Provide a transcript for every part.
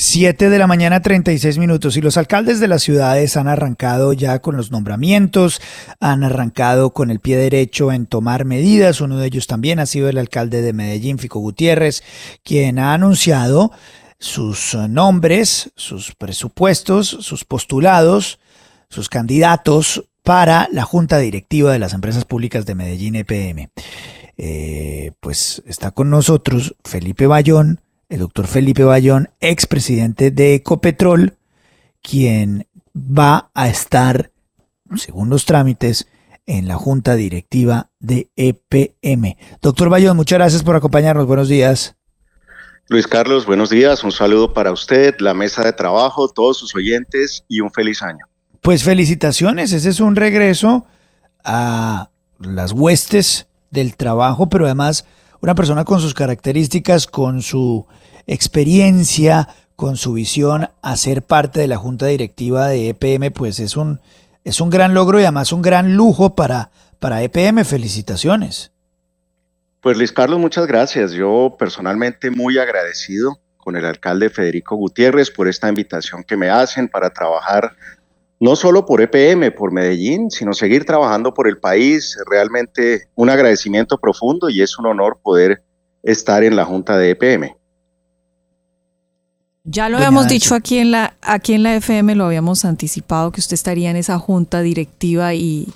Siete de la mañana, 36 minutos. Y los alcaldes de las ciudades han arrancado ya con los nombramientos, han arrancado con el pie derecho en tomar medidas. Uno de ellos también ha sido el alcalde de Medellín, Fico Gutiérrez, quien ha anunciado sus nombres, sus presupuestos, sus postulados, sus candidatos para la Junta Directiva de las Empresas Públicas de Medellín EPM. Eh, pues está con nosotros Felipe Bayón el doctor Felipe Bayón, expresidente de Ecopetrol, quien va a estar, según los trámites, en la junta directiva de EPM. Doctor Bayón, muchas gracias por acompañarnos. Buenos días. Luis Carlos, buenos días. Un saludo para usted, la mesa de trabajo, todos sus oyentes y un feliz año. Pues felicitaciones. Ese es un regreso a las huestes del trabajo, pero además una persona con sus características, con su experiencia, con su visión a ser parte de la junta directiva de EPM, pues es un, es un gran logro y además un gran lujo para, para EPM. Felicitaciones. Pues Luis Carlos, muchas gracias. Yo personalmente muy agradecido con el alcalde Federico Gutiérrez por esta invitación que me hacen para trabajar no solo por EPM, por Medellín, sino seguir trabajando por el país. Realmente un agradecimiento profundo y es un honor poder estar en la Junta de EPM. Ya lo habíamos dicho aquí en la aquí en la FM, lo habíamos anticipado que usted estaría en esa junta directiva y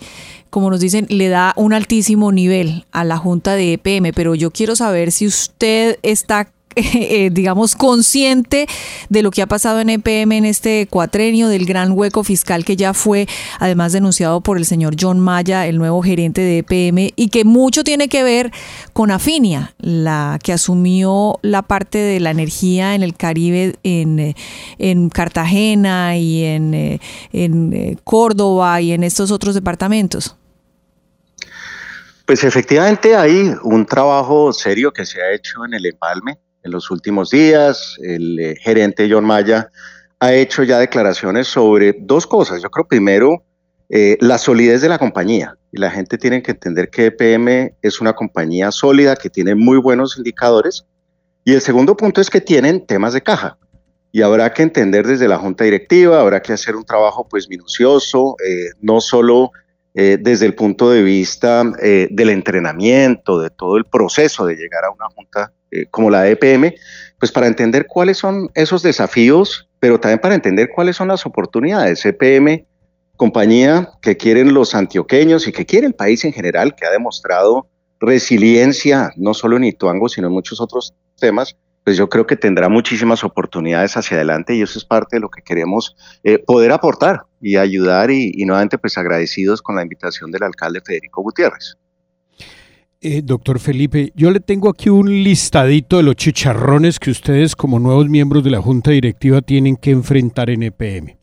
como nos dicen, le da un altísimo nivel a la junta de EPM, pero yo quiero saber si usted está eh, digamos, consciente de lo que ha pasado en EPM en este cuatrenio, del gran hueco fiscal que ya fue, además denunciado por el señor John Maya, el nuevo gerente de EPM, y que mucho tiene que ver con Afinia, la que asumió la parte de la energía en el Caribe, en, eh, en Cartagena y en, eh, en Córdoba y en estos otros departamentos. Pues efectivamente hay un trabajo serio que se ha hecho en el empalme en los últimos días. El eh, gerente John Maya ha hecho ya declaraciones sobre dos cosas. Yo creo primero eh, la solidez de la compañía. Y la gente tiene que entender que EPM es una compañía sólida que tiene muy buenos indicadores. Y el segundo punto es que tienen temas de caja. Y habrá que entender desde la junta directiva, habrá que hacer un trabajo pues minucioso, eh, no solo desde el punto de vista del entrenamiento, de todo el proceso de llegar a una junta eh, como la EPM, pues para entender cuáles son esos desafíos, pero también para entender cuáles son las oportunidades. EPM, compañía que quieren los antioqueños y que quiere el país en general, que ha demostrado resiliencia, no solo en Ituango, sino en muchos otros temas, pues yo creo que tendrá muchísimas oportunidades hacia adelante y eso es parte de lo que queremos eh, poder aportar y ayudar y, nuevamente pues agradecidos con la invitación del alcalde Federico Gutiérrez. Eh, doctor Felipe, yo le tengo aquí un listadito de los chicharrones que ustedes como nuevos miembros de la Junta Directiva tienen que enfrentar en EPM.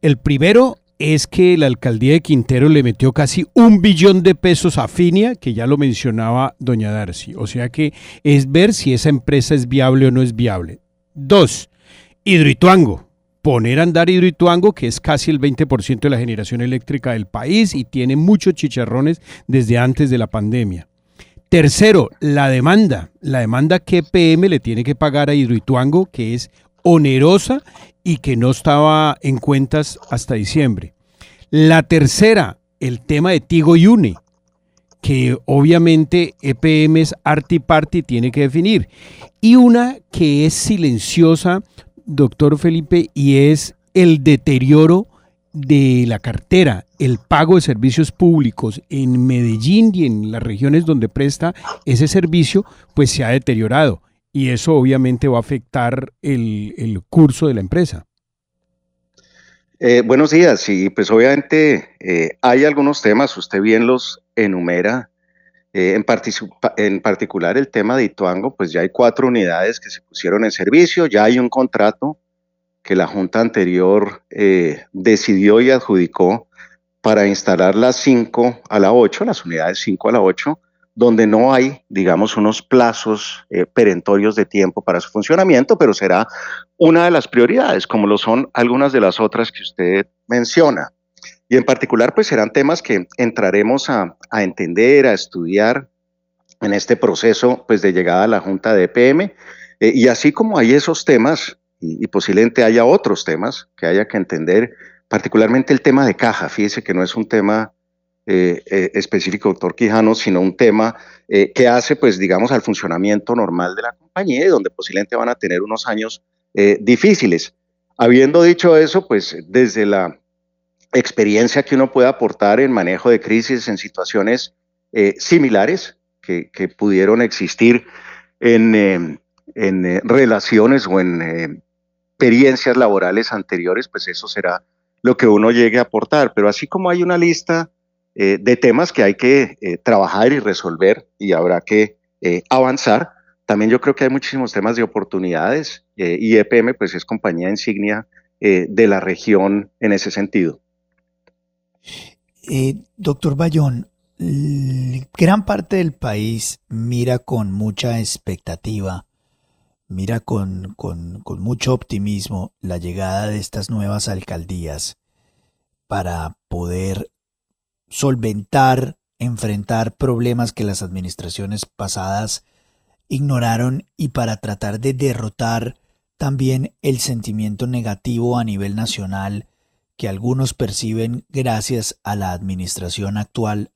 El primero es que la alcaldía de Quintero le metió casi un billón de pesos a Finia, que ya lo mencionaba doña Darcy. O sea que es ver si esa empresa es viable o no es viable. Dos, Hidroituango. Poner a andar Hidroituango, que es casi el 20% de la generación eléctrica del país y tiene muchos chicharrones desde antes de la pandemia. Tercero, la demanda. La demanda que PM le tiene que pagar a Hidroituango, que es onerosa y que no estaba en cuentas hasta diciembre. La tercera, el tema de Tigo y UNE, que obviamente EPM es Arti Party tiene que definir. Y una que es silenciosa, doctor Felipe, y es el deterioro de la cartera, el pago de servicios públicos en Medellín y en las regiones donde presta ese servicio, pues se ha deteriorado. Y eso obviamente va a afectar el, curso de la empresa. Eh, buenos días, y pues obviamente eh, hay algunos temas, usted bien los enumera, eh, en, particular el tema de Ituango, pues ya hay cuatro unidades que se pusieron en servicio, ya hay un contrato que la Junta anterior eh, decidió y adjudicó para instalar las 5 a la 8, las unidades 5 a la 8, donde no hay, digamos, unos plazos eh, perentorios de tiempo para su funcionamiento, pero será una de las prioridades, como lo son algunas de las otras que usted menciona. Y en particular, pues serán temas que entraremos a, entender, a estudiar en este proceso pues, de llegada a la Junta de EPM. Eh, y así como hay esos temas y, posiblemente haya otros temas que haya que entender, particularmente el tema de caja. Fíjese que no es un tema eh, eh, específico, doctor Quijano, sino un tema eh, que hace, pues, digamos, al funcionamiento normal de la compañía y donde posiblemente van a tener unos años difíciles. Habiendo dicho eso, pues, desde la experiencia que uno puede aportar en manejo de crisis en situaciones similares que, pudieron existir en en eh, relaciones o en eh, experiencias laborales anteriores, pues eso será lo que uno llegue a aportar. Pero así como hay una lista eh, de temas que hay que trabajar y resolver y habrá que avanzar, también yo creo que hay muchísimos temas de oportunidades y EPM pues es compañía insignia de la región en ese sentido. Doctor Bayón, gran parte del país mira con mucha expectativa mira con, con, mucho optimismo la llegada de estas nuevas alcaldías para poder solventar, enfrentar problemas que las administraciones pasadas ignoraron y para tratar de derrotar también el sentimiento negativo a nivel nacional que algunos perciben gracias a la administración actual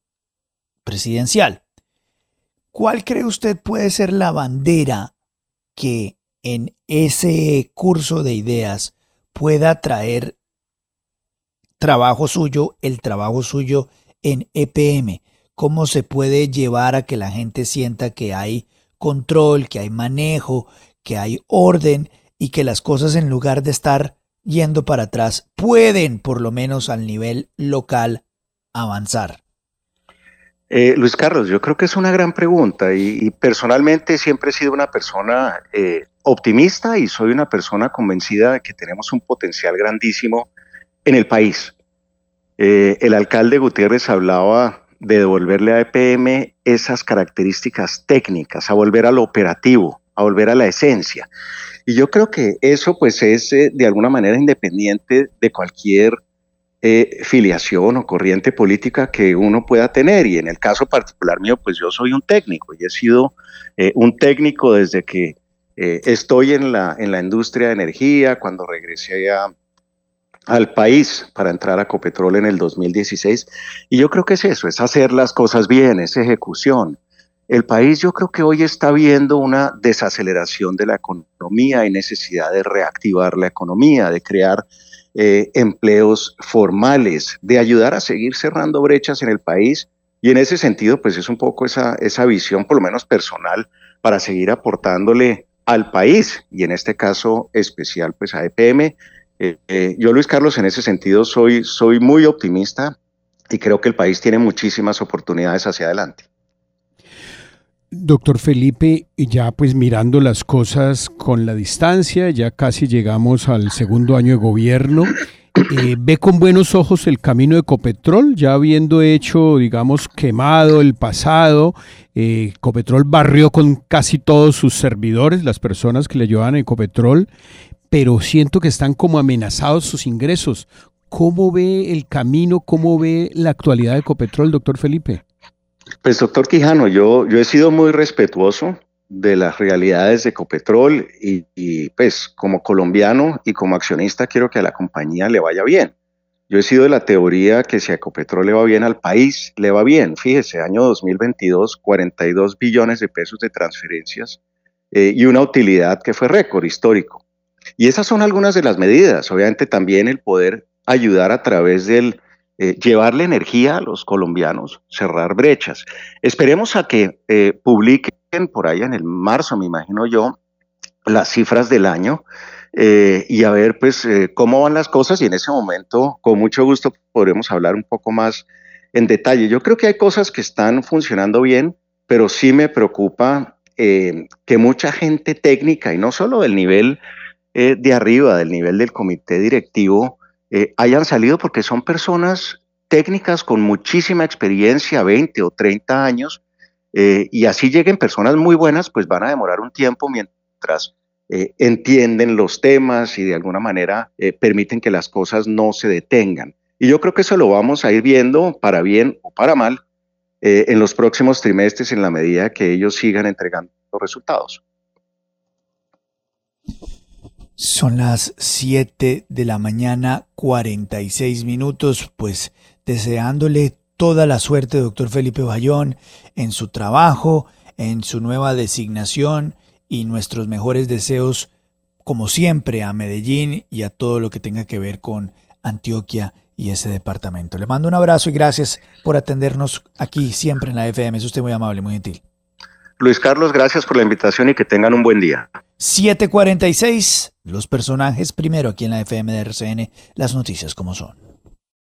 presidencial. ¿Cuál cree usted puede ser la bandera que en ese curso de ideas pueda traer trabajo suyo, el trabajo suyo en EPM, cómo se puede llevar a que la gente sienta que hay control, que hay manejo, que hay orden y que las cosas en lugar de estar yendo para atrás pueden, por lo menos al nivel local, avanzar. Eh, Luis Carlos, yo creo que es una gran pregunta y, personalmente siempre he sido una persona eh, optimista y soy una persona convencida de que tenemos un potencial grandísimo en el país. Eh, el alcalde Gutiérrez hablaba de devolverle a EPM esas características técnicas, a volver a lo operativo, a volver a la esencia. Y yo creo que eso pues es de alguna manera independiente de cualquier eh, filiación o corriente política que uno pueda tener. Y en el caso particular mío, pues yo soy un técnico y he sido eh, un técnico desde que eh, estoy en la, en la industria de energía, cuando regresé al país para entrar a Copetrol en el 2016. Y yo creo que es eso, es hacer las cosas bien, es ejecución. El país yo creo que hoy está viendo una desaceleración de la economía y necesidad de reactivar la economía, de crear eh, empleos formales, de ayudar a seguir cerrando brechas en el país. Y en ese sentido, pues es un poco esa, esa visión, por lo menos personal, para seguir aportándole al país y en este caso especial, pues a EPM. Eh, eh, yo, Luis Carlos, en ese sentido soy, soy muy optimista y creo que el país tiene muchísimas oportunidades hacia adelante. Doctor Felipe, ya pues mirando las cosas con la distancia, ya casi llegamos al segundo año de gobierno. Eh, ¿Ve con buenos ojos el camino de Ecopetrol, ya habiendo hecho, digamos, quemado el pasado? Eh, Ecopetrol barrió con casi todos sus servidores, las personas que le llevaban a Ecopetrol, pero siento que están como amenazados sus ingresos. ¿Cómo ve el camino, cómo ve la actualidad de Ecopetrol, doctor Felipe? Pues doctor Quijano, yo, yo he sido muy respetuoso de las realidades de Ecopetrol y, pues como colombiano y como accionista quiero que a la compañía le vaya bien. Yo he sido de la teoría que si a Ecopetrol le va bien al país, le va bien. Fíjese, año 2022, 42 billones de pesos de transferencias eh, y una utilidad que fue récord histórico. Y esas son algunas de las medidas. Obviamente también el poder ayudar a través del eh, llevarle energía a los colombianos, cerrar brechas. Esperemos a que eh, publiquen por ahí en el marzo, me imagino yo, las cifras del año eh, y a ver pues cómo van las cosas y en ese momento con mucho gusto podremos hablar un poco más en detalle. Yo creo que hay cosas que están funcionando bien, pero sí me preocupa que mucha gente técnica y no solo del nivel de arriba, del nivel del comité directivo, eh, hayan salido porque son personas técnicas con muchísima experiencia, 20 o 30 años, eh, y así lleguen personas muy buenas, pues van a demorar un tiempo mientras eh, entienden los temas y de alguna manera permiten que las cosas no se detengan. Y yo creo que eso lo vamos a ir viendo para bien o para mal en los próximos trimestres en la medida que ellos sigan entregando los resultados. Son las 7 de la mañana, 46 minutos, pues deseándole toda la suerte, doctor Felipe Bayón, en su trabajo, en su nueva designación y nuestros mejores deseos, como siempre, a Medellín y a todo lo que tenga que ver con Antioquia y ese departamento. Le mando un abrazo y gracias por atendernos aquí siempre en la FM. Es usted muy amable, muy gentil. Luis Carlos, gracias por la invitación y que tengan un buen día. 746, los personajes primero aquí en la FM de RCN, las noticias como son.